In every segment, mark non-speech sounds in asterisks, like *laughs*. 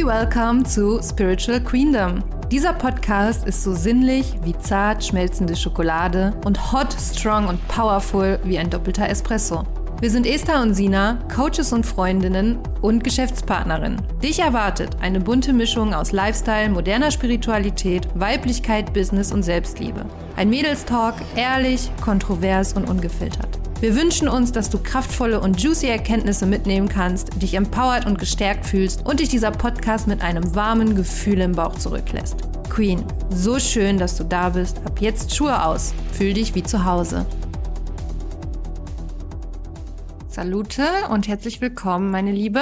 Happy Welcome zu Spiritual Queendom. Dieser Podcast ist so sinnlich wie zart schmelzende Schokolade und hot, strong und powerful wie ein doppelter Espresso. Wir sind Esther und Sina, Coaches und Freundinnen und Geschäftspartnerinnen. Dich erwartet eine bunte Mischung aus Lifestyle, moderner Spiritualität, Weiblichkeit, Business und Selbstliebe. Ein Mädelstalk, ehrlich, kontrovers und ungefiltert. Wir wünschen uns, dass du kraftvolle und juicy Erkenntnisse mitnehmen kannst, dich empowered und gestärkt fühlst und dich dieser Podcast mit einem warmen Gefühl im Bauch zurücklässt. Queen, so schön, dass du da bist. Ab jetzt Schuhe aus. Fühl dich wie zu Hause. Salute und herzlich willkommen, meine Liebe,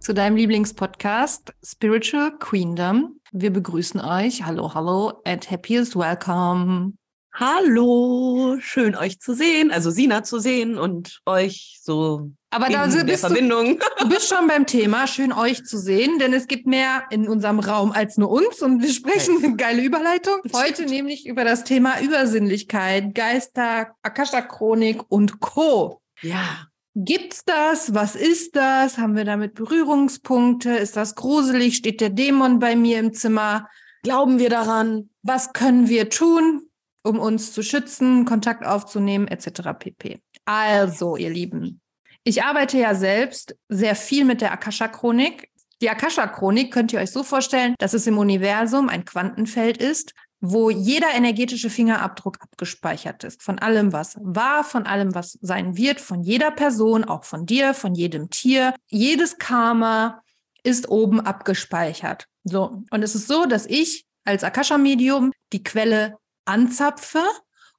zu deinem Lieblingspodcast Spiritual Queendom. Wir begrüßen euch. Hallo, hallo and happiest welcome. Hallo, schön euch zu sehen, also Sina zu sehen und euch so aber da in der Verbindung. Du, du, bist schon beim Thema, schön euch zu sehen, denn es gibt mehr in unserem Raum als nur uns und wir sprechen, eine geile Überleitung, heute nämlich über das Thema Übersinnlichkeit, Geister, Akasha-Chronik und Co. Ja. Gibt's das? Was ist das? Haben wir damit Berührungspunkte? Ist das gruselig? Steht der Dämon bei mir im Zimmer? Glauben wir daran? Was können wir tun? Um uns zu schützen, Kontakt aufzunehmen, etc. pp. Also, ihr Lieben, ich arbeite ja selbst sehr viel mit der Akasha-Chronik. Die Akasha-Chronik könnt ihr euch so vorstellen, dass es im Universum ein Quantenfeld ist, wo jeder energetische Fingerabdruck abgespeichert ist. Von allem, was war, von allem, was sein wird, von jeder Person, auch von dir, von jedem Tier. Jedes Karma ist oben abgespeichert. So. Und es ist so, dass ich als Akasha-Medium die Quelle anzapfe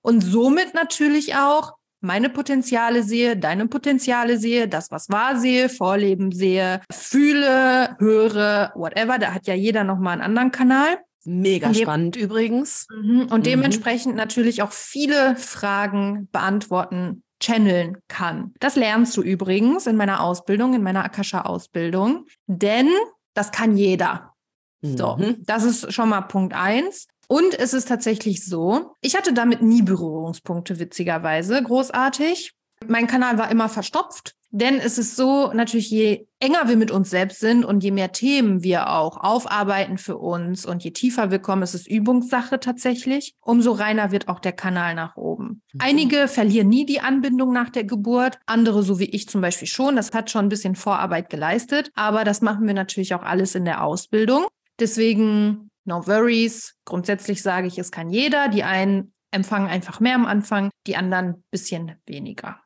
und somit natürlich auch meine Potenziale sehe, deine Potenziale sehe, das, was wahr sehe, Vorleben sehe, fühle, höre, whatever. Da hat ja jeder nochmal einen anderen Kanal. Mega spannend übrigens. Mhm. Und mhm. dementsprechend natürlich auch viele Fragen beantworten, channeln kann. Das lernst du übrigens in meiner Ausbildung, in meiner Akasha-Ausbildung, denn das kann jeder. So, mhm. das ist schon mal Punkt eins. Und es ist tatsächlich so, ich hatte damit nie Berührungspunkte, witzigerweise, großartig. Mein Kanal war immer verstopft, denn es ist so, natürlich, je enger wir mit uns selbst sind und je mehr Themen wir auch aufarbeiten für uns und je tiefer wir kommen, es ist Übungssache tatsächlich, umso reiner wird auch der Kanal nach oben. Mhm. Einige verlieren nie die Anbindung nach der Geburt, andere, so wie ich zum Beispiel schon, das hat schon ein bisschen Vorarbeit geleistet, aber das machen wir natürlich auch alles in der Ausbildung. Deswegen no worries. Grundsätzlich sage ich, es kann jeder. Die einen empfangen einfach mehr am Anfang, die anderen ein bisschen weniger.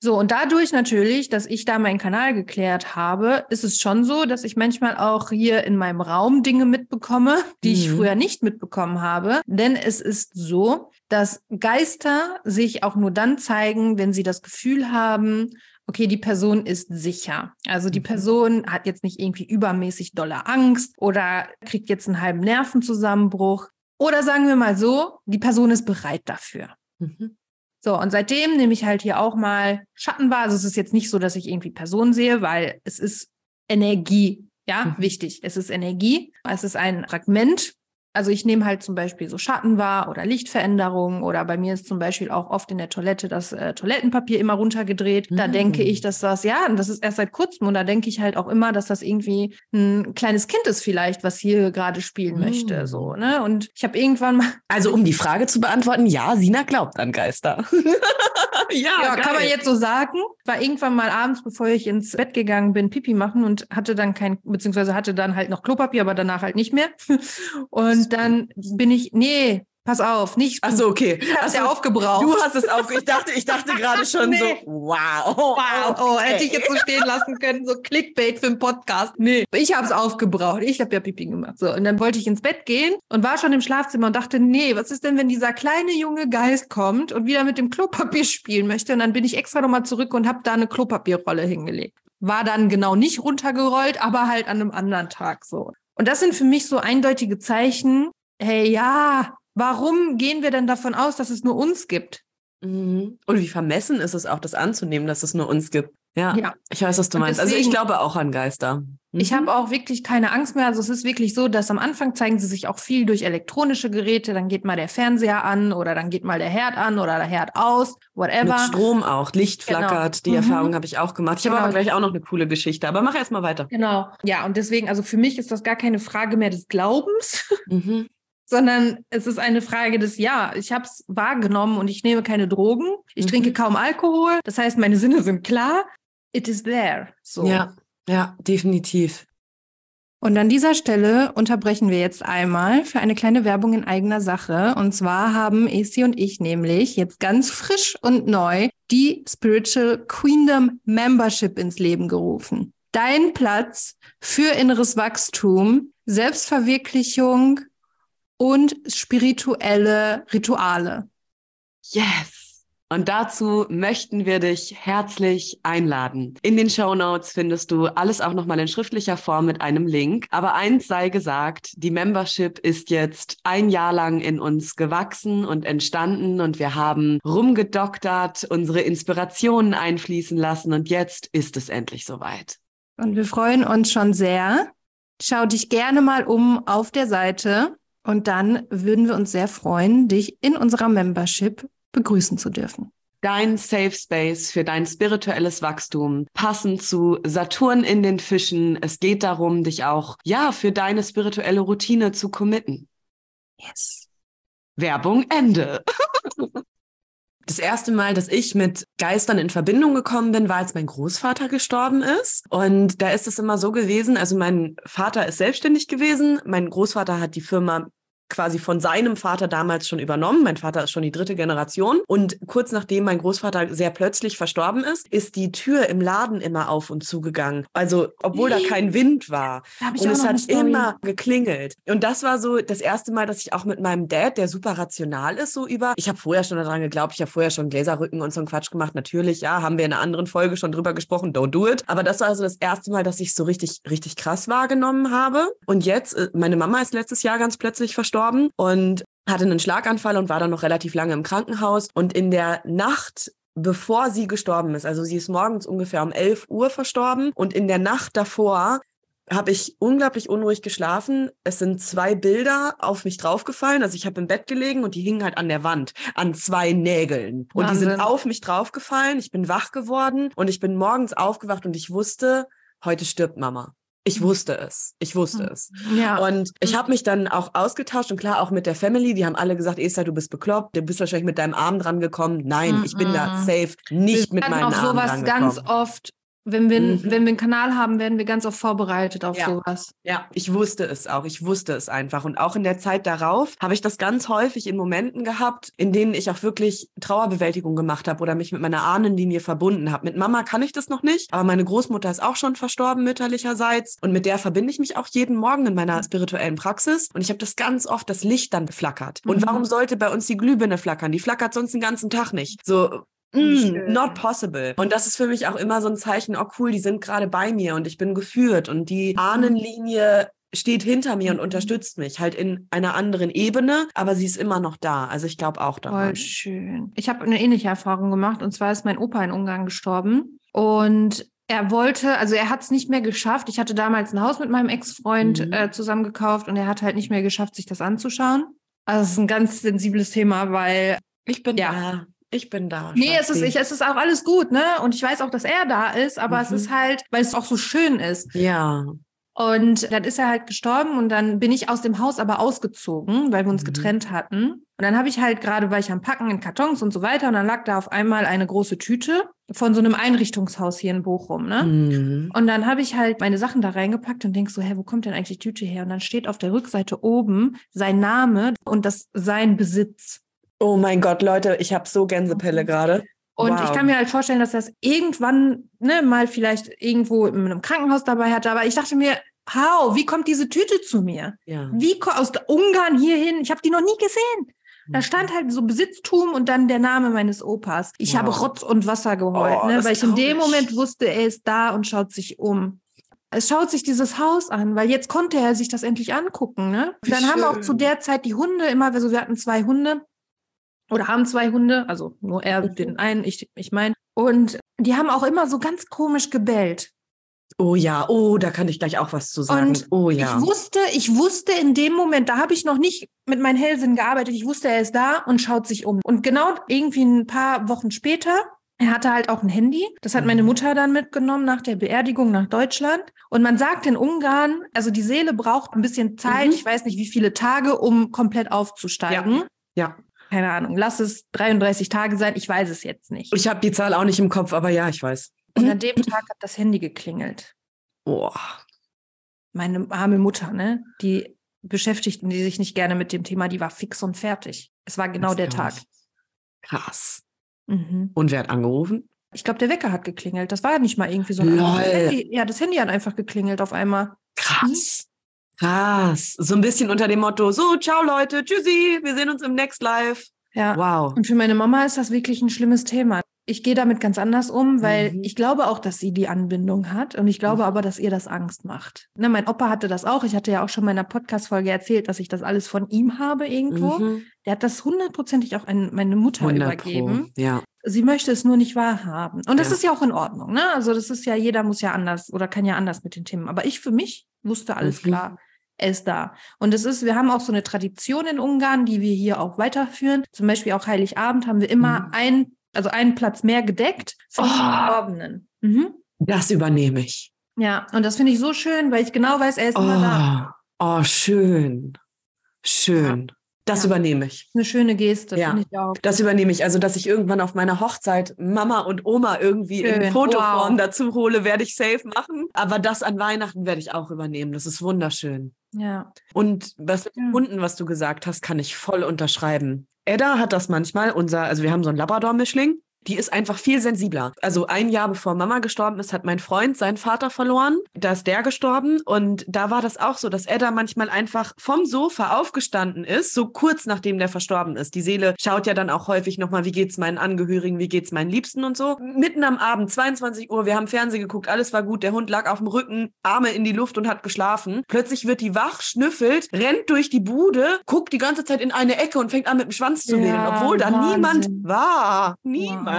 So, und dadurch natürlich, dass ich da meinen Kanal geklärt habe, ist es schon so, dass ich manchmal auch hier in meinem Raum Dinge mitbekomme, die mhm. ich früher nicht mitbekommen habe. Denn es ist so, dass Geister sich auch nur dann zeigen, wenn sie das Gefühl haben, okay, die Person ist sicher. Also die mhm. Person hat jetzt nicht irgendwie übermäßig dolle Angst oder kriegt jetzt einen halben Nervenzusammenbruch. Oder sagen wir mal so, die Person ist bereit dafür. Mhm. So, und seitdem nehme ich halt hier auch mal Schatten wahr. Also es ist jetzt nicht so, dass ich irgendwie Personen sehe, weil es ist Energie. Ja, mhm. wichtig. Es ist Energie. Es ist ein Fragment also ich nehme halt zum Beispiel so Schatten wahr oder Lichtveränderungen oder bei mir ist zum Beispiel auch oft in der Toilette das äh, Toilettenpapier immer runtergedreht. Da mm. denke ich, dass das, ja, und das ist erst seit kurzem und da denke ich halt auch immer, dass das irgendwie ein kleines Kind ist vielleicht, was hier gerade spielen mm. möchte, so, ne? Und ich habe irgendwann mal... *laughs* Also um die Frage zu beantworten, ja, Sina glaubt an Geister. *laughs* ja, ja kann man jetzt so sagen. War irgendwann mal abends, bevor ich ins Bett gegangen bin, Pipi machen und hatte dann kein, beziehungsweise hatte dann halt noch Klopapier, aber danach halt nicht mehr. *laughs* Und dann bin ich, nee, pass auf, nicht. Ach so, okay. Du hast ja aufgebraucht. Du hast es auch. Ich dachte, ich dachte gerade *laughs* schon nee. so, wow. Wow. Oh, hätte ich jetzt so stehen lassen können, so Clickbait für einen Podcast. Nee, ich habe es aufgebraucht. Ich habe ja Pipi gemacht. So, und dann wollte ich ins Bett gehen und war schon im Schlafzimmer und dachte, nee, was ist denn, wenn dieser kleine junge Geist kommt und wieder mit dem Klopapier *laughs* spielen möchte? Und dann bin ich extra nochmal zurück und habe da eine Klopapierrolle hingelegt. War dann genau nicht runtergerollt, aber halt an einem anderen Tag so. Und das sind für mich so eindeutige Zeichen, hey, ja, warum gehen wir denn davon aus, dass es nur uns gibt? Mhm. Und wie vermessen ist es auch, das anzunehmen, dass es nur uns gibt? Ja, ja. ich weiß, was du meinst. Deswegen, also ich glaube auch an Geister. Mhm. Ich habe auch wirklich keine Angst mehr. Also es ist wirklich so, dass am Anfang zeigen sie sich auch viel durch elektronische Geräte. Dann geht mal der Fernseher an oder dann geht mal der Herd an oder der Herd aus, whatever. Mit Strom auch, Licht genau. flackert. Genau. Die mhm. Erfahrung habe ich auch gemacht. Ich genau. habe aber gleich auch noch eine coole Geschichte. Aber mach erst mal weiter. Genau. Ja, und deswegen, also für mich ist das gar keine Frage mehr des Glaubens. *laughs* Mhm. sondern es ist eine Frage des Ja, ich habe es wahrgenommen und ich nehme keine Drogen, ich mhm. trinke kaum Alkohol, das heißt, meine Sinne sind klar, it is there. So. Ja, ja, definitiv. Und an dieser Stelle unterbrechen wir jetzt einmal für eine kleine Werbung in eigener Sache. Und zwar haben Esi und ich nämlich jetzt ganz frisch und neu die Spiritual Queendom Membership ins Leben gerufen. Dein Platz für inneres Wachstum, Selbstverwirklichung und spirituelle Rituale. Yes! Und dazu möchten wir dich herzlich einladen. In den Show Notes findest du alles auch nochmal in schriftlicher Form mit einem Link. Aber eins sei gesagt, die Membership ist jetzt ein Jahr lang in uns gewachsen und entstanden und wir haben rumgedoktert, unsere Inspirationen einfließen lassen und jetzt ist es endlich soweit. Und wir freuen uns schon sehr. Schau dich gerne mal um auf der Seite und dann würden wir uns sehr freuen, dich in unserer Membership begrüßen zu dürfen. Dein Safe Space für dein spirituelles Wachstum, passend zu Saturn in den Fischen. Es geht darum, dich auch, ja, für deine spirituelle Routine zu committen. Yes. Werbung Ende. *laughs* Das erste Mal, dass ich mit Geistern in Verbindung gekommen bin, war, als mein Großvater gestorben ist. Und da ist es immer so gewesen, also mein Vater ist selbstständig gewesen. Mein Großvater hat die Firma quasi von seinem Vater damals schon übernommen. Mein Vater ist schon die dritte Generation. Und kurz nachdem mein Großvater sehr plötzlich verstorben ist, ist die Tür im Laden immer auf und zugegangen. Also, obwohl da kein Wind war. und es hat immer geklingelt. Und das war so das erste Mal, dass ich auch mit meinem Dad, der super rational ist, so über. Ich habe vorher schon daran geglaubt, ich habe vorher schon Gläserrücken und so einen Quatsch gemacht. Natürlich, ja, haben wir in einer anderen Folge schon drüber gesprochen. Don't do it. Aber das war also das erste Mal, dass ich so richtig, richtig krass wahrgenommen habe. Und jetzt, äh, meine Mama ist letztes Jahr ganz plötzlich verstorben gestorben und hatte einen Schlaganfall und war dann noch relativ lange im Krankenhaus. Und in der Nacht bevor sie gestorben ist. Also sie ist morgens ungefähr um 11 Uhr verstorben und in der Nacht davor habe ich unglaublich unruhig geschlafen. Es sind zwei Bilder auf mich draufgefallen. Also ich habe im Bett gelegen und die hingen halt an der Wand, an zwei Nägeln. Und Wahnsinn. die sind auf mich draufgefallen. Ich bin wach geworden und ich bin morgens aufgewacht und ich wusste, heute stirbt Mama. Ich wusste es. Ich wusste hm. es. Ja. Und ich habe mich dann auch ausgetauscht und klar auch mit der Family. Die haben alle gesagt, Esther, du bist bekloppt. Du bist wahrscheinlich mit deinem Arm dran gekommen. Nein, ich bin da safe nicht mit meinem Arm dran gekommen. sowas ganz oft wenn wir, mhm. wenn wir einen Kanal haben, werden wir ganz oft vorbereitet auf ja. sowas. Ja, ich wusste es auch. Ich wusste es einfach. Und auch in der Zeit darauf habe ich das ganz häufig in Momenten gehabt, in denen ich auch wirklich Trauerbewältigung gemacht habe oder mich mit meiner Ahnenlinie verbunden habe. Mit Mama kann ich das noch nicht, aber meine Großmutter ist auch schon verstorben mütterlicherseits. Und mit der verbinde ich mich auch jeden Morgen in meiner spirituellen Praxis. Und ich habe das ganz oft, das Licht dann flackert. Und mhm. warum sollte bei uns die Glühbirne flackern? Die flackert sonst den ganzen Tag nicht. So, Mm, not possible. Und das ist für mich auch immer so ein Zeichen, oh cool, die sind gerade bei mir und ich bin geführt und die. Ahnenlinie steht hinter mir und mhm. unterstützt mich, halt in einer anderen Ebene, aber sie ist immer noch da. Also ich glaube auch daran. Voll schön. Ich habe eine ähnliche Erfahrung gemacht und zwar ist mein Opa in Ungarn gestorben und er wollte, also er hat es nicht mehr geschafft. Ich hatte damals ein Haus mit meinem Ex-Freund mhm. äh, zusammengekauft und er hat halt nicht mehr geschafft, sich das anzuschauen. Also es ist ein ganz sensibles Thema, weil ich bin ja. da ich bin da. Nee, es ist, ich, es ist auch alles gut, ne? Und ich weiß auch, dass er da ist, aber mhm. es ist halt, weil es auch so schön ist. Ja. Und dann ist er halt gestorben und dann bin ich aus dem Haus aber ausgezogen, weil wir uns mhm. getrennt hatten. Und dann habe ich halt gerade, weil ich am Packen in Kartons und so weiter, und dann lag da auf einmal eine große Tüte von so einem Einrichtungshaus hier in Bochum, ne? Mhm. Und dann habe ich halt meine Sachen da reingepackt und denk so, hä, wo kommt denn eigentlich die Tüte her? Und dann steht auf der Rückseite oben sein Name und das sein Besitz. Oh mein Gott, Leute, ich habe so Gänsepelle gerade. Und wow. ich kann mir halt vorstellen, dass das irgendwann ne, mal vielleicht irgendwo in einem Krankenhaus dabei hatte. Aber ich dachte mir, how, wie kommt diese Tüte zu mir? Ja. Wie aus Ungarn hierhin? Ich habe die noch nie gesehen. Da mhm. stand halt so Besitztum und dann der Name meines Opas. Ich wow. habe Rotz und Wasser geheult, oh, ne, weil ich in dem Moment wusste, er ist da und schaut sich um. Es schaut sich dieses Haus an, weil jetzt konnte er sich das endlich angucken. Ne? Dann schön. haben wir auch zu der Zeit die Hunde immer, also wir hatten zwei Hunde, oder haben zwei Hunde, also nur er Mhm. den einen, ich, ich mein. Und die haben auch immer so ganz komisch gebellt. Oh ja, oh, da kann ich gleich auch was zu sagen. Und oh ja. Ich wusste, ich wusste in dem Moment, da habe ich noch nicht mit meinem Hellsinn gearbeitet. Ich wusste, er ist da und schaut sich um. Und genau irgendwie ein paar Wochen später, er hatte halt auch ein Handy. Das hat meine Mhm. Mutter dann mitgenommen nach der Beerdigung nach Deutschland. Und man sagt in Ungarn, also die Seele braucht ein bisschen Zeit, Mhm. ich weiß nicht wie viele Tage, um komplett aufzusteigen. ja. Keine Ahnung, lass es 33 Tage sein, ich weiß es jetzt nicht. Ich habe die Zahl auch nicht im Kopf, aber ja, ich weiß. Und an *laughs* dem Tag hat das Handy geklingelt. Oh. meine arme Mutter, ne, die beschäftigten die sich nicht gerne mit dem Thema, die war fix und fertig. Es war genau das der Tag. Krass. Mhm. Und wer hat angerufen? Ich glaube, der Wecker hat geklingelt. Das war nicht mal irgendwie so ein Lol. Handy, Ja, das Handy hat einfach geklingelt auf einmal. Krass. Krass. So ein bisschen unter dem Motto, so, ciao Leute, tschüssi, wir sehen uns im Next Live. Ja. Wow. Und für meine Mama ist das wirklich ein schlimmes Thema. Ich gehe damit ganz anders um, weil Mhm. ich glaube auch, dass sie die Anbindung hat. Und ich glaube Mhm. aber, dass ihr das Angst macht. Ne, mein Opa hatte das auch. Ich hatte ja auch schon in meiner Podcast-Folge erzählt, dass ich das alles von ihm habe irgendwo. Mhm. Der hat das hundertprozentig auch an meine Mutter 100 übergeben. Pro. Ja. Sie möchte es nur nicht wahrhaben. Und das Ja. ist ja auch in Ordnung, ne? Also das ist ja, jeder muss ja anders oder kann ja anders mit den Themen. Aber ich für mich wusste alles Mhm. klar. Ist da. Und es ist, wir haben auch so eine Tradition in Ungarn, die wir hier auch weiterführen. Zum Beispiel auch Heiligabend haben wir immer Mhm. ein, also einen Platz mehr gedeckt für die Oh. Verstorbenen. Mhm. Das übernehme ich. Ja, und das finde ich so schön, weil ich genau weiß, er ist immer da. Oh, oh, schön. Schön. Das Ja. übernehme ich. Eine schöne Geste, Ja. finde ich auch. Das übernehme ich. Also, dass ich irgendwann auf meiner Hochzeit Mama und Oma irgendwie in Schön. Fotoform Wow. dazu hole, werde ich safe machen. Aber das an Weihnachten werde ich auch übernehmen. Das ist wunderschön. Ja. Und was mit den. Hunden, was du gesagt hast, kann ich voll unterschreiben. Edda hat das manchmal, unser, also wir haben so einen Labrador-Mischling, die ist einfach viel sensibler. Also ein Jahr bevor Mama gestorben ist, hat mein Freund seinen Vater verloren. Da ist der gestorben. Und da war das auch so, dass Edda manchmal einfach vom Sofa aufgestanden ist, so kurz nachdem der verstorben ist. Die Seele schaut ja dann auch häufig nochmal, wie geht's meinen Angehörigen, wie geht's meinen Liebsten und so. Mitten am Abend, 22 Uhr, wir haben Fernsehen geguckt, alles war gut. Der Hund lag auf dem Rücken, Arme in die Luft und hat geschlafen. Plötzlich wird die wach, schnüffelt, rennt durch die Bude, guckt die ganze Zeit in eine Ecke und fängt an mit dem Schwanz zu Ja, obwohl da Wahnsinn. niemand war. Niemand.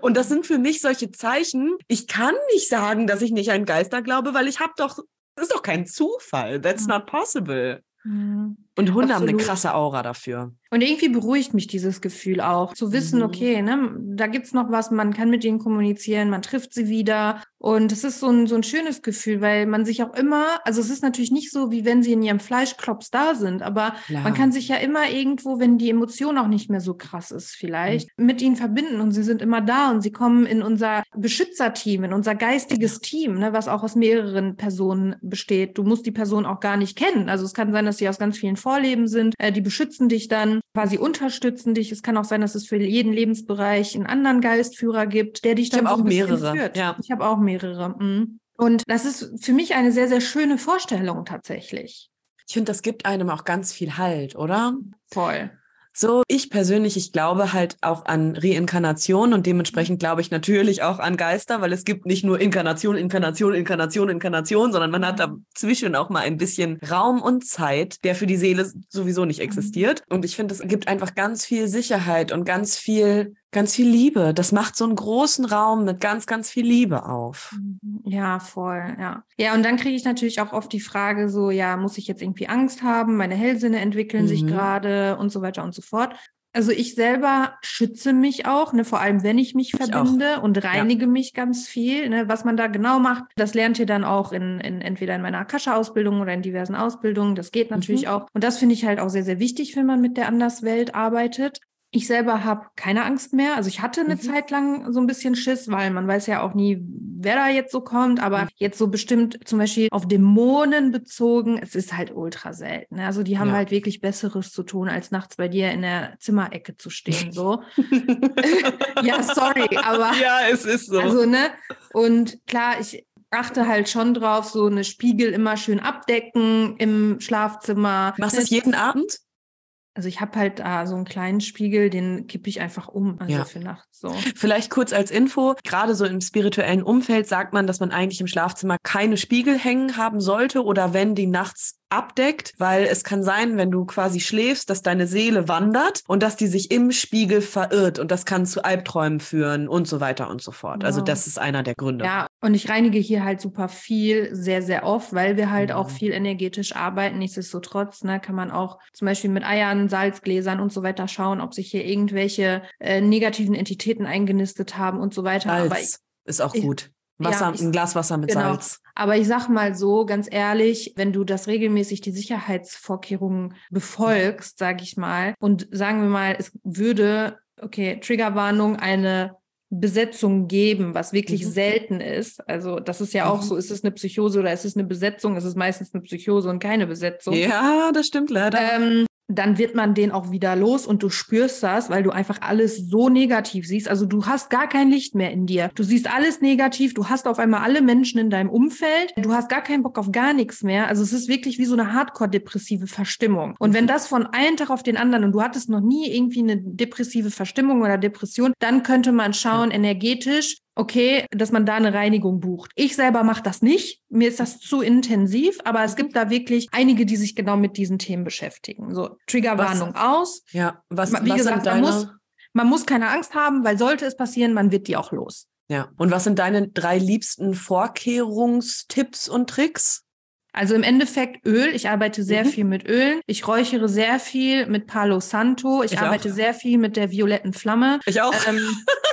Und das sind für mich solche Zeichen. Ich kann nicht sagen, dass ich nicht an Geister glaube, weil ich habe doch, das ist doch kein Zufall. That's not possible. Mhm. Und Hunde haben eine Absolut. krasse Aura dafür. Und irgendwie beruhigt mich dieses Gefühl auch, zu wissen, Mhm. okay, ne, da gibt's noch was, man kann mit ihnen kommunizieren, man trifft sie wieder. Und es ist so ein, so ein schönes Gefühl, weil man sich auch immer, also es ist natürlich nicht so, wie wenn sie in ihrem Fleischklops da sind, aber Klar. man kann sich ja immer irgendwo, wenn die Emotion auch nicht mehr so krass ist, vielleicht, mit ihnen verbinden und sie sind immer da und sie kommen in unser Beschützerteam, in unser geistiges Team, ne, was auch aus mehreren Personen besteht. Du musst die Person auch gar nicht kennen. Also es kann sein, dass sie aus ganz vielen Vorleben sind, äh, die beschützen dich dann, quasi unterstützen dich. Es kann auch sein, dass es für jeden Lebensbereich einen anderen Geistführer gibt, der dich Ich dann hab so auch mehrere, führt. ja. Ich habe auch mehrere. mhm. Und das ist für mich eine sehr, sehr schöne Vorstellung tatsächlich. Ich finde, das gibt einem auch ganz viel Halt, oder? Voll. So, ich persönlich, ich glaube halt auch an Reinkarnation und dementsprechend glaube ich natürlich auch an Geister, weil es gibt nicht nur Inkarnation, Inkarnation, Inkarnation, Inkarnation, sondern man hat dazwischen auch mal ein bisschen Raum und Zeit, der für die Seele sowieso nicht existiert. Und ich finde, es gibt einfach ganz viel Sicherheit und ganz viel, ganz viel Liebe. Das macht so einen großen Raum mit ganz, ganz viel Liebe auf. Ja, voll, ja. Ja, und dann kriege ich natürlich auch oft die Frage so, ja, muss ich jetzt irgendwie Angst haben? Meine Hellsinne entwickeln sich Mhm. gerade und so weiter und so fort. Also ich selber schütze mich auch, ne, vor allem wenn ich mich Ich verbinde und reinige mich ganz viel. Ne, was man da genau macht, das lernt ihr dann auch in, in entweder in meiner Akasha-Ausbildung oder in diversen Ausbildungen. Das geht natürlich Mhm. auch. Und das finde ich halt auch sehr, sehr wichtig, wenn man mit der Anderswelt arbeitet. Ich selber habe keine Angst mehr. Also ich hatte eine Mhm. Zeit lang so ein bisschen Schiss, weil man weiß ja auch nie, wer da jetzt so kommt. Aber Mhm. jetzt so bestimmt zum Beispiel auf Dämonen bezogen, es ist halt ultra selten. ne? Also die haben Ja. halt wirklich Besseres zu tun, als nachts bei dir in der Zimmerecke zu stehen. So. *laughs* ja, sorry, aber ja, es ist so. also, ne? Und klar, ich achte halt schon drauf, so eine Spiegel immer schön abdecken im Schlafzimmer. Machst du Ne? es jeden Abend? Also ich habe halt da so einen kleinen Spiegel, den kippe ich einfach um, also Ja. für nachts so. Vielleicht kurz als Info, gerade so im spirituellen Umfeld sagt man, dass man eigentlich im Schlafzimmer keine Spiegel hängen haben sollte oder wenn die nachts abdeckt, weil es kann sein, wenn du quasi schläfst, dass deine Seele wandert und dass die sich im Spiegel verirrt und das kann zu Albträumen führen und so weiter und so fort. Also Wow. das ist einer der Gründe. Ja, und ich reinige hier halt super viel, sehr, sehr oft, weil wir halt auch Mhm. viel energetisch arbeiten. Nichtsdestotrotz ne, kann man auch zum Beispiel mit Eiern, Salzgläsern und so weiter schauen, ob sich hier irgendwelche äh, negativen Entitäten eingenistet haben und so weiter. Aber ich, Salz ist auch ich- gut. Wasser, ja, ich- ein Glas Wasser mit genau. Salz. aber ich sag mal so, ganz ehrlich, wenn du das regelmäßig die Sicherheitsvorkehrungen befolgst, sage ich mal, und sagen wir mal, es würde, okay, Triggerwarnung, eine Besetzung geben, was wirklich Mhm. selten ist. Also das ist ja auch Mhm. so, ist es eine Psychose oder ist es eine Besetzung? Es ist meistens eine Psychose und keine Besetzung. Ja, das stimmt leider. Ähm, dann wird man den auch wieder los und du spürst das, weil du einfach alles so negativ siehst. Also du hast gar kein Licht mehr in dir. Du siehst alles negativ. Du hast auf einmal alle Menschen in deinem Umfeld. Du hast gar keinen Bock auf gar nichts mehr. Also es ist wirklich wie so eine hardcore-depressive Verstimmung. Und wenn das von einem Tag auf den anderen und du hattest noch nie irgendwie eine depressive Verstimmung oder Depression, dann könnte man schauen, energetisch, okay, dass man da eine Reinigung bucht. Ich selber mache das nicht. Mir ist das zu intensiv, aber es gibt da wirklich einige, die sich genau mit diesen Themen beschäftigen. So, Triggerwarnung aus. ja, was, Wie was gesagt, sind man deine, muss, man muss keine Angst haben, weil sollte es passieren, man wird die auch los. ja. Und was sind deine drei liebsten Vorkehrungstipps und Tricks? Also im Endeffekt Öl. Ich arbeite sehr Mhm. viel mit Ölen. Ich räuchere sehr viel mit Palo Santo. Ich, Ich arbeite auch. sehr viel mit der violetten Flamme. Ich auch. Ähm, *laughs*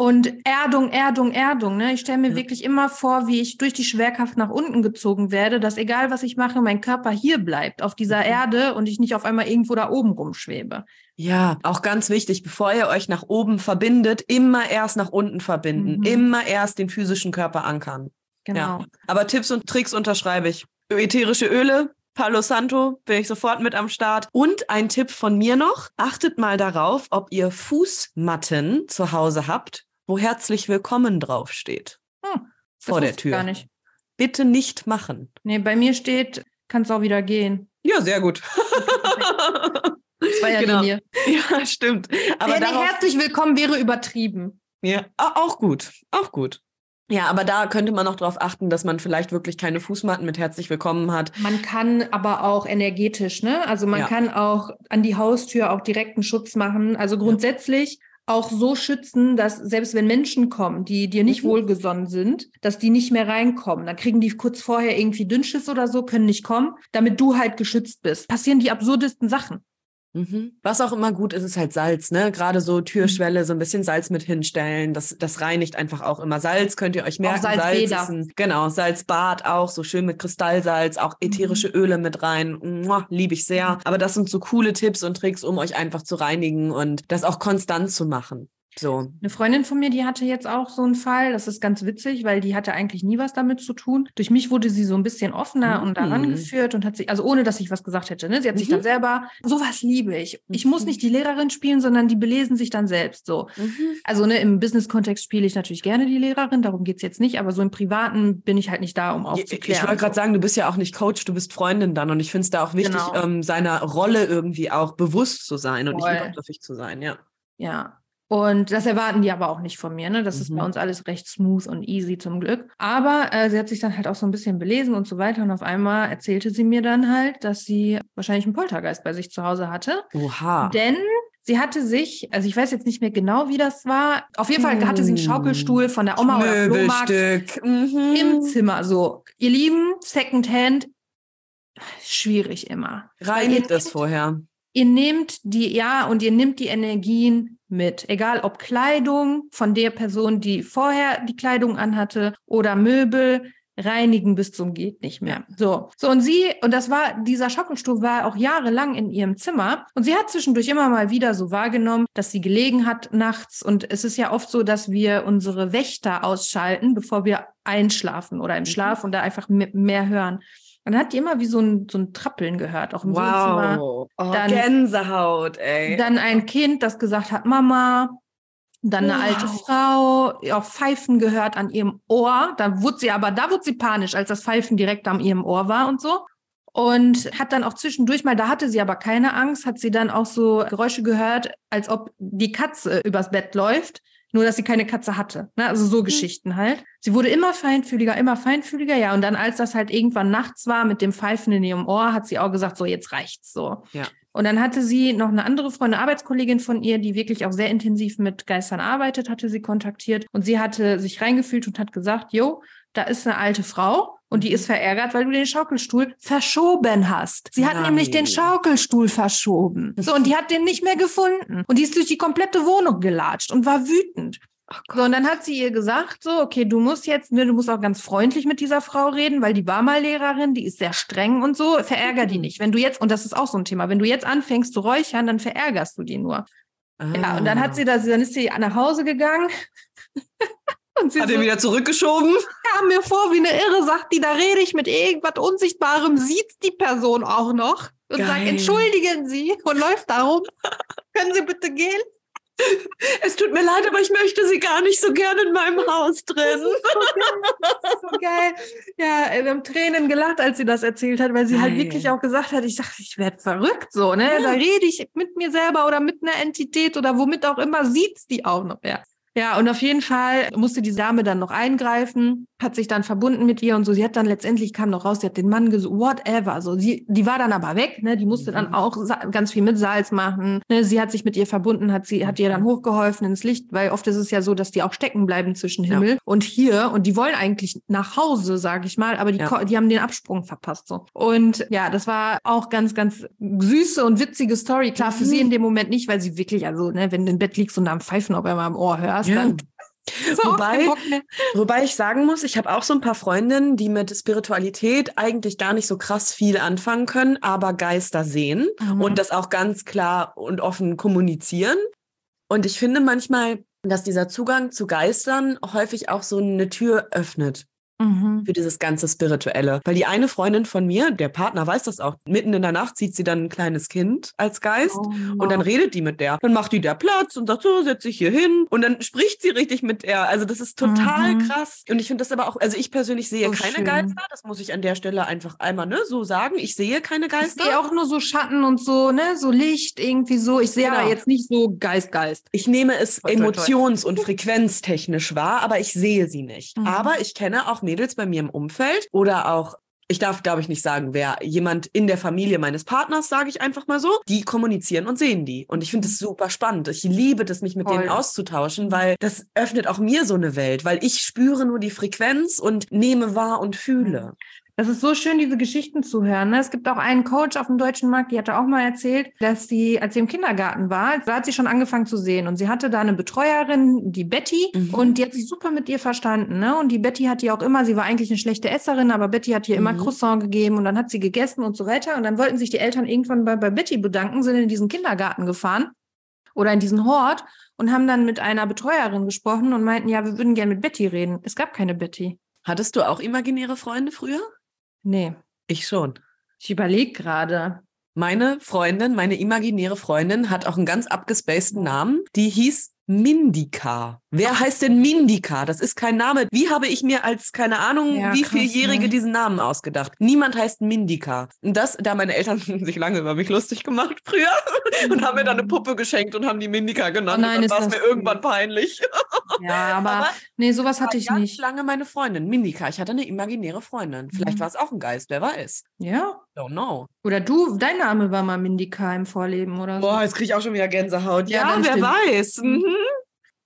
und Erdung, Erdung, Erdung. Ne? Ich stelle mir Ja. wirklich immer vor, wie ich durch die Schwerkraft nach unten gezogen werde, dass egal was ich mache, mein Körper hier bleibt, auf dieser Mhm. Erde und ich nicht auf einmal irgendwo da oben rumschwebe. Ja, auch ganz wichtig, bevor ihr euch nach oben verbindet, immer erst nach unten verbinden. Mhm. Immer erst den physischen Körper ankern. Genau. Aber Tipps und Tricks unterschreibe ich. Ätherische Öle, Palo Santo, bin ich sofort mit am Start. Und ein Tipp von mir noch, achtet mal darauf, ob ihr Fußmatten zu Hause habt, wo herzlich willkommen draufsteht. Hm, Vor der Tür. Gar nicht. Bitte nicht machen. Nee, bei mir steht, kannst auch wieder gehen. Ja, sehr gut. *laughs* *laughs* Zweierlinie. Ja, stimmt. Aber Aber darauf, herzlich willkommen wäre übertrieben. ja, au- auch gut, auch gut. Ja, aber da könnte man noch darauf achten, dass man vielleicht wirklich keine Fußmatten mit herzlich willkommen hat. Man kann aber auch energetisch, ne? Also man Ja. kann auch an die Haustür auch direkten Schutz machen. Also grundsätzlich auch so schützen, dass selbst wenn Menschen kommen, die dir nicht Mhm. wohlgesonnen sind, dass die nicht mehr reinkommen. Dann kriegen die kurz vorher irgendwie Dünnschiss oder so, können nicht kommen, damit du halt geschützt bist. Passieren die absurdesten Sachen. Mhm. Was auch immer gut ist, ist halt Salz, ne? Gerade so Türschwelle, so ein bisschen Salz mit hinstellen. Das, das reinigt einfach auch immer. Salz könnt ihr euch merken. Salzbäder. Salz ist ein, genau, Salzbad auch, so schön mit Kristallsalz, auch ätherische Öle mit rein. Liebe ich sehr. Aber das sind so coole Tipps und Tricks, um euch einfach zu reinigen und das auch konstant zu machen. So. Eine Freundin von mir, die hatte jetzt auch so einen Fall. Das ist ganz witzig, weil die hatte eigentlich nie was damit zu tun. Durch mich wurde sie so ein bisschen offener und daran Mhm. geführt und hat sich, also ohne dass ich was gesagt hätte, ne? Sie hat sich Mhm. dann selber, sowas liebe ich. Ich muss Mhm. nicht die Lehrerin spielen, sondern die belesen sich dann selbst so. Also ne, im Business-Kontext spiele ich natürlich gerne die Lehrerin, darum geht's jetzt nicht, aber so im Privaten bin ich halt nicht da, um Ich aufzuklären. wollte gerade sagen, du bist ja auch nicht Coach, du bist Freundin dann. Und ich finde es da auch wichtig, Genau. ähm, seiner Rolle irgendwie auch bewusst zu sein und Voll. nicht übergriffig zu sein, ja. Ja. Und das erwarten die aber auch nicht von mir. Ne? Das ist Mhm. bei uns alles recht smooth und easy zum Glück. Aber äh, sie hat sich dann halt auch so ein bisschen belesen und so weiter. Und auf einmal erzählte sie mir dann halt, dass sie wahrscheinlich einen Poltergeist bei sich zu Hause hatte. Oha. Denn sie hatte sich, also ich weiß jetzt nicht mehr genau, wie das war. Auf jeden Fall hatte sie einen Hm. Schaukelstuhl von der Oma oder Flohmarkt. Mhm. im Zimmer. So, ihr Lieben, Secondhand, schwierig immer. Reinigt nehmt- vorher. Ihr nehmt die, ja, und ihr nehmt die Energien mit. Egal ob Kleidung von der Person, die vorher die Kleidung anhatte oder Möbel, reinigen bis zum geht nicht mehr. So. So, und sie, und das war, dieser Schaukelstuhl war auch jahrelang in ihrem Zimmer. Und sie hat zwischendurch immer mal wieder so wahrgenommen, dass sie gelegen hat nachts. Und es ist ja oft so, dass wir unsere Wächter ausschalten, bevor wir einschlafen oder im Mhm. Schlaf und da einfach me- mehr hören. Und dann hat die immer wie so ein, so ein Trappeln gehört, auch im Wohnzimmer. Wow. Oh, Dann- Gänsehaut, ey. Dann ein Kind, das gesagt hat, Mama. Dann eine Wow. alte Frau, auch Pfeifen gehört an ihrem Ohr. Da wurde sie aber, da wurde sie panisch, als das Pfeifen direkt an ihrem Ohr war und so. Und hat dann auch zwischendurch mal, da hatte sie aber keine Angst, hat sie dann auch so Geräusche gehört, als ob die Katze übers Bett läuft. Nur, dass sie keine Katze hatte. Ne? Also so mhm. Geschichten halt. Sie wurde immer feinfühliger, immer feinfühliger, ja. Und dann, als das halt irgendwann nachts war mit dem Pfeifen in ihrem Ohr, hat sie auch gesagt, so, jetzt reicht's so. Ja. Und dann hatte sie noch eine andere Freundin, eine Arbeitskollegin von ihr, die wirklich auch sehr intensiv mit Geistern arbeitet, hatte sie kontaktiert. Und sie hatte sich reingefühlt und hat gesagt, jo, da ist eine alte Frau und die ist verärgert, weil du den Schaukelstuhl verschoben hast. Sie hat Nein. nämlich den Schaukelstuhl verschoben. So, und die hat den nicht mehr gefunden. Und die ist durch die komplette Wohnung gelatscht und war wütend. So, und dann hat sie ihr gesagt, so, okay, du musst jetzt, ne, du musst auch ganz freundlich mit dieser Frau reden, weil die war mal Lehrerin, die ist sehr streng und so, verärger die nicht. Wenn du jetzt, und das ist auch so ein Thema, wenn du jetzt anfängst zu räuchern, dann verärgerst du die nur. Ah. Ja, und dann hat sie das, dann ist sie nach Hause gegangen. *laughs* Und sie Hat so, er wieder zurückgeschoben? Kam mir vor wie eine Irre, sagt die, da rede ich mit irgendwas Unsichtbarem, sieht die Person auch noch und Geil. sagt, entschuldigen Sie und läuft darum. *laughs* Können Sie bitte gehen? Es tut mir leid, aber ich möchte sie gar nicht so gerne in meinem Haus drin. so, *laughs* so geil. Ja, wir haben Tränen gelacht, als sie das erzählt hat, weil sie halt halt wirklich auch gesagt hat, ich dachte, ich werde verrückt so, ne? Ja. Da rede ich mit mir selber oder mit einer Entität oder womit auch immer, sieht's die auch noch. Ja. Ja, und auf jeden Fall musste die Dame dann noch eingreifen, hat sich dann verbunden mit ihr und so. Sie hat dann letztendlich kam noch raus, sie hat den Mann gesucht, whatever. So, sie, die war dann aber weg, ne? Die musste dann mhm. auch ganz viel mit Salz machen. Ne? Sie hat sich mit ihr verbunden, hat sie, hat ihr dann hochgeholfen ins Licht, weil oft ist es ja so, dass die auch stecken bleiben zwischen Himmel ja. und hier und die wollen eigentlich nach Hause, sage ich mal, aber die, ja. die haben den Absprung verpasst so. Und ja, das war auch ganz, ganz süße und witzige Story. Klar, für mhm. sie in dem Moment nicht, weil sie wirklich, also, ne, wenn du im Bett liegst und am Pfeifen auf einmal im Ohr hörst, ja. *laughs* dann wobei, wobei ich sagen muss, ich habe auch so ein paar Freundinnen, die mit Spiritualität eigentlich gar nicht so krass viel anfangen können, aber Geister sehen mhm. und das auch ganz klar und offen kommunizieren. Und ich finde manchmal, dass dieser Zugang zu Geistern häufig auch so eine Tür öffnet Mhm. Für dieses ganze Spirituelle. Weil die eine Freundin von mir, der Partner weiß das auch, mitten in der Nacht sieht sie dann ein kleines Kind als Geist oh, und dann redet die mit der. Dann macht die der Platz und sagt, so, setz dich hier hin. Und dann spricht sie richtig mit der. Also das ist total mhm. krass. Und ich finde das aber auch, also ich persönlich sehe so keine schön. Geister. Das muss ich an der Stelle einfach einmal ne, so sagen. Ich sehe keine Geister. Ich sehe auch nur so Schatten und so, ne, so Licht irgendwie so. Ich sehe genau. aber jetzt nicht so Geist, Geist. Ich nehme es emotions- und frequenztechnisch wahr, aber ich sehe sie nicht. Mhm. Aber ich kenne auch Mädels bei mir im Umfeld oder auch ich darf, glaube ich, nicht sagen, wer jemand in der Familie meines Partners, sage ich einfach mal so, die kommunizieren und sehen die. Und ich finde das super spannend. Ich liebe das, mich mit Voll. denen auszutauschen, weil das öffnet auch mir so eine Welt, weil ich spüre nur die Frequenz und nehme wahr und fühle. Das ist so schön, diese Geschichten zu hören. Ne? Es gibt auch einen Coach auf dem deutschen Markt, die hatte auch mal erzählt, dass sie, als sie im Kindergarten war, da hat sie schon angefangen zu sehen. Und sie hatte da eine Betreuerin, die Betty, mhm. und die hat sich super mit ihr verstanden. Ne? Und die Betty hat ihr auch immer, sie war eigentlich eine schlechte Esserin, aber Betty hat ihr immer mhm. Croissant gegeben und dann hat sie gegessen und so weiter. Und dann wollten sich die Eltern irgendwann bei, bei Betty bedanken, sind in diesen Kindergarten gefahren oder in diesen Hort und haben dann mit einer Betreuerin gesprochen und meinten, ja, wir würden gerne mit Betty reden. Es gab keine Betty. Hattest du auch imaginäre Freunde früher? Nee. Ich schon. Ich überlege gerade. Meine Freundin, meine imaginäre Freundin, hat auch einen ganz abgespaceden Namen. Die hieß Mindika. Wer heißt denn Mindika? Das ist kein Name. Wie habe ich mir als, keine Ahnung, ja, wie vieljährige ne? diesen Namen ausgedacht? Niemand heißt Mindika. Und das, da meine Eltern *laughs* sich lange über mich lustig gemacht früher *laughs* und haben mir dann eine Puppe geschenkt und haben die Mindika genannt. Oh nein, und dann war es mir irgendwann peinlich. *laughs* Ja, aber, aber nee, sowas hatte ich ganz nicht. lange meine Freundin, Mindika. Ich hatte eine imaginäre Freundin. Vielleicht mhm. war es auch ein Geist, wer weiß. Ja. Don't know. Oder du, dein Name war mal Mindika im Vorleben oder so. Boah, jetzt kriege ich auch schon wieder Gänsehaut. Ja, ja wer stimmt. weiß. Mhm.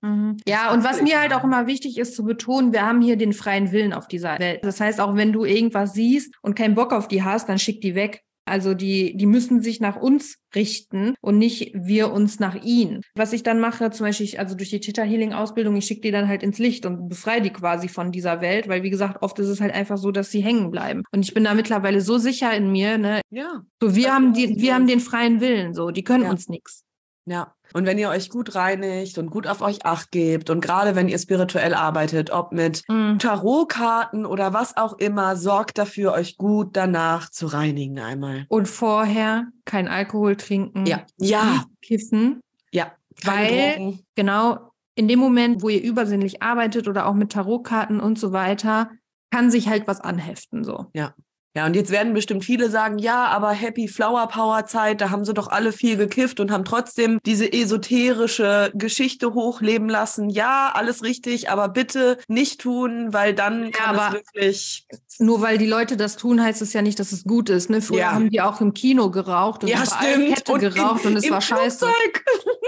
Mhm. Ja, und was mir halt auch immer wichtig ist zu betonen, wir haben hier den freien Willen auf dieser Welt. Das heißt, auch wenn du irgendwas siehst und keinen Bock auf die hast, dann schick die weg. Also die, die müssen sich nach uns richten und nicht wir uns nach ihnen. Was ich dann mache, zum Beispiel, also durch die Theta Healing Ausbildung, ich schicke die dann halt ins Licht und befreie die quasi von dieser Welt, weil wie gesagt, oft ist es halt einfach so, dass sie hängen bleiben. Und ich bin da mittlerweile so sicher in mir, ne? Ja. So, wir haben die, wir haben den freien Willen, so, die können ja. uns nichts. Ja. Und wenn ihr euch gut reinigt und gut auf euch acht gebt und gerade wenn ihr spirituell arbeitet, ob mit mhm. Tarotkarten oder was auch immer, sorgt dafür, euch gut danach zu reinigen einmal. Und vorher kein Alkohol trinken. Ja. Ja. Kiffen. Ja. Weil, Drogen. genau, in dem Moment, wo ihr übersinnlich arbeitet oder auch mit Tarotkarten und so weiter, kann sich halt was anheften, so. Ja. Ja, und jetzt werden bestimmt viele sagen, ja, aber Happy Flower Power Zeit, da haben sie doch alle viel gekifft und haben trotzdem diese esoterische Geschichte hochleben lassen. Ja, alles richtig, aber bitte nicht tun, weil dann ja, kann es wirklich. Nur weil die Leute das tun, heißt es ja nicht, dass es gut ist. Ne? Früher ja. haben die auch im Kino geraucht und ja, stimmt. Kette und geraucht im, und es war scheiße. *laughs*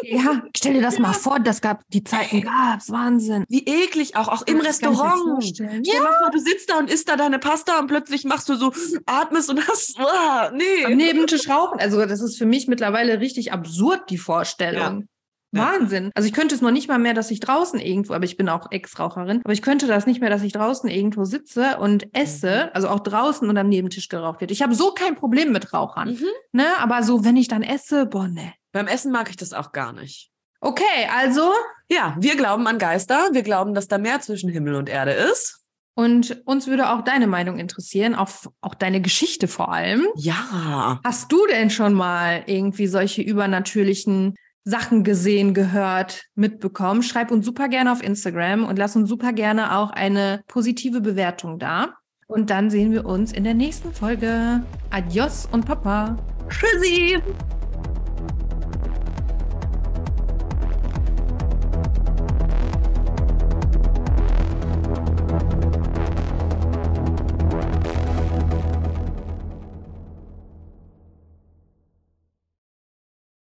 Ja, stell dir das mal vor, das gab die Zeiten gab's, Wahnsinn. Wie eklig auch, auch im Restaurant. Stell dir mal vor, du sitzt da und isst da deine Pasta und plötzlich machst du so atmest und hast, oh, *laughs* nee. Am Nebentisch rauchen. Also das ist für mich mittlerweile richtig absurd, die Vorstellung. Ja. Wahnsinn. Also ich könnte es noch nicht mal mehr, dass ich draußen irgendwo, aber ich bin auch Ex-Raucherin, aber ich könnte das nicht mehr, dass ich draußen irgendwo sitze und esse, mhm. also auch draußen und am Nebentisch geraucht wird. Ich habe so kein Problem mit Rauchern. Mhm. Ne? Aber so, wenn ich dann esse, boah, ne. Beim Essen mag ich das auch gar nicht. Okay, also. Ja, wir glauben an Geister. Wir glauben, dass da mehr zwischen Himmel und Erde ist. Und uns würde auch deine Meinung interessieren, auch, auch deine Geschichte vor allem. Ja. Hast du denn schon mal irgendwie solche übernatürlichen Sachen gesehen, gehört, mitbekommen? Schreib uns super gerne auf Instagram und lass uns super gerne auch eine positive Bewertung da. Und dann sehen wir uns in der nächsten Folge. Adios und Papa. Tschüssi.